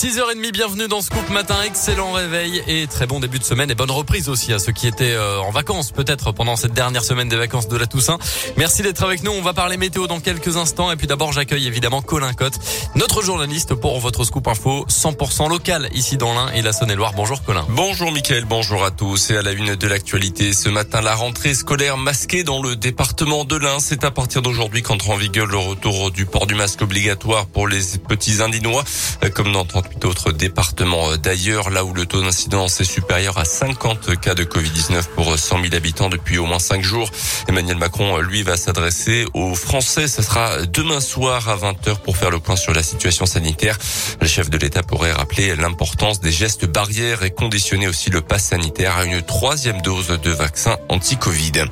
6h30, bienvenue dans Scoop Matin, excellent réveil et très bon début de semaine et bonne reprise aussi à ceux qui étaient euh, en vacances peut-être pendant cette dernière semaine des vacances de la Toussaint. Merci d'être avec nous, on va parler météo dans quelques instants et puis d'abord j'accueille évidemment Colin Cotte, notre journaliste pour votre Scoop Info 100% local ici dans l'Ain et la Saône-et-Loire. Bonjour Colin. Bonjour Mickaël, bonjour à tous et à la une de l'actualité. Ce matin, la rentrée scolaire masquée dans le département de l'Ain. C'est à partir d'aujourd'hui qu'entre en vigueur le retour du port du masque obligatoire pour les petits Indinois comme dans autres départements d'ailleurs, là où le taux d'incidence est supérieur à 50 cas de Covid-19 pour 100 000 habitants depuis au moins 5 jours. Emmanuel Macron, lui, va s'adresser aux Français. Ce sera demain soir à 20h pour faire le point sur la situation sanitaire. Le chef de l'État pourrait rappeler l'importance des gestes barrières et conditionner aussi le pass sanitaire à une troisième dose de vaccin anti-Covid.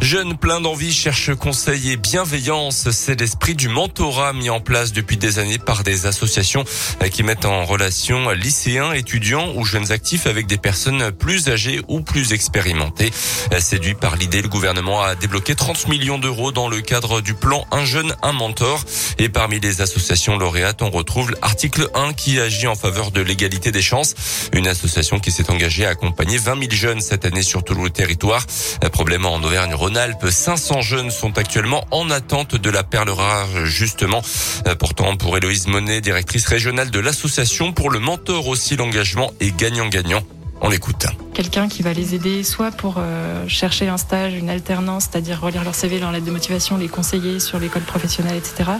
Jeunes pleins d'envie cherchent conseil et bienveillance. C'est l'esprit du mentorat mis en place depuis des années par des associations qui mettent en relation lycéens, étudiants ou jeunes actifs avec des personnes plus âgées ou plus expérimentées. Séduit par l'idée, le gouvernement a débloqué 30 millions d'euros dans le cadre du plan Un jeune, un mentor. Et parmi les associations lauréates, on retrouve l'article 1 qui agit en faveur de l'égalité des chances. Une association qui s'est engagée à accompagner 20 000 jeunes cette année sur tout le territoire. Problème en Auvergne Rhône-Alpes, 500 jeunes sont actuellement en attente de la perle rare, justement. Pourtant, pour Héloïse Monet, directrice régionale de l'association, pour le mentor aussi, l'engagement est gagnant-gagnant. On l'écoute quelqu'un qui va les aider soit pour euh, chercher un stage, une alternance, c'est-à-dire relire leur CV, leur lettre de motivation, les conseiller sur l'école professionnelle, etc.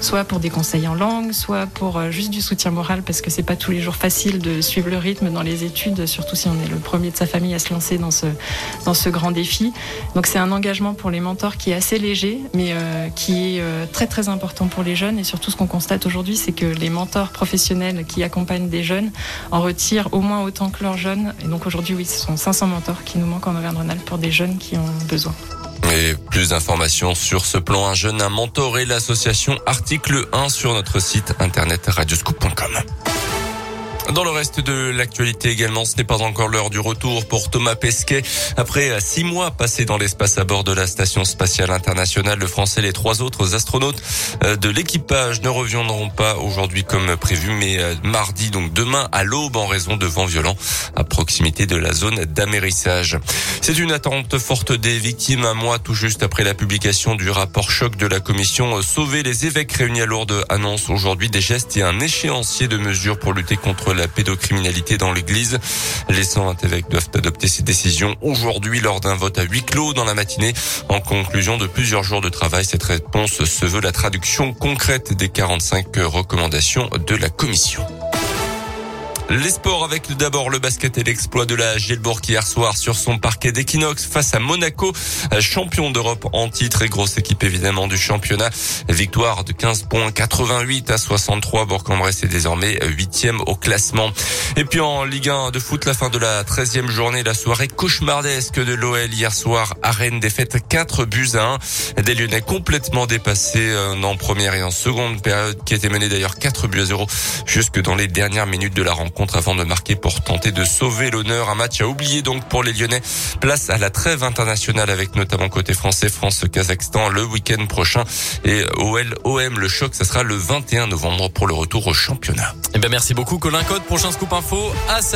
Soit pour des conseils en langue, soit pour euh, juste du soutien moral parce que c'est pas tous les jours facile de suivre le rythme dans les études, surtout si on est le premier de sa famille à se lancer dans ce dans ce grand défi. Donc c'est un engagement pour les mentors qui est assez léger, mais euh, qui est très très important pour les jeunes et surtout ce qu'on constate aujourd'hui, c'est que les mentors professionnels qui accompagnent des jeunes en retirent au moins autant que leurs jeunes. Et donc aujourd'hui, oui, ce sont 500 mentors qui nous manquent en Auvergne-Rhône-Alpes pour des jeunes qui ont besoin. Et plus d'informations sur ce plan Un jeune, un mentor et l'association Article 1 sur notre site internet radioscoop.com. Dans le reste de l'actualité également, ce n'est pas encore l'heure du retour pour Thomas Pesquet. Après six mois passés dans l'espace à bord de la station spatiale internationale, le Français et les trois autres astronautes euh, de l'équipage ne reviendront pas aujourd'hui comme prévu, mais euh, mardi, donc demain à l'aube en raison de vents violents à proximité de la zone d'amérissage. C'est une attente forte des victimes un mois tout juste après la publication du rapport choc de la commission Sauver les évêques réunis à Lourdes annonce aujourd'hui des gestes et un échéancier de mesures pour lutter contre la pédocriminalité dans l'Église. Les 120 évêques doivent adopter ces décisions aujourd'hui lors d'un vote à huis clos dans la matinée. En conclusion de plusieurs jours de travail, cette réponse se veut la traduction concrète des 45 recommandations de la Commission. Les sports avec d'abord le basket et l'exploit de la Gielbourg hier soir sur son parquet d'Equinox face à Monaco, champion d'Europe en titre et grosse équipe évidemment du championnat. Victoire de 15 points 88 à 63. Bourg-en-Bresse est désormais huitième au classement. Et puis en Ligue 1 de foot, la fin de la 13e journée, la soirée cauchemardesque de l'OL hier soir à Rennes, défaite 4 buts à 1. Des Lyonnais complètement dépassés euh, en première et en seconde période qui était menée d'ailleurs 4 buts à 0 jusque dans les dernières minutes de la rencontre contre avant de marquer pour tenter de sauver l'honneur. Un match à oublier donc pour les Lyonnais. Place à la trêve internationale avec notamment côté français, France-Kazakhstan le week-end prochain. Et OL-OM, le choc, ça sera le 21 novembre pour le retour au championnat. Eh ben merci beaucoup Colin Code. Prochain scoop info à 7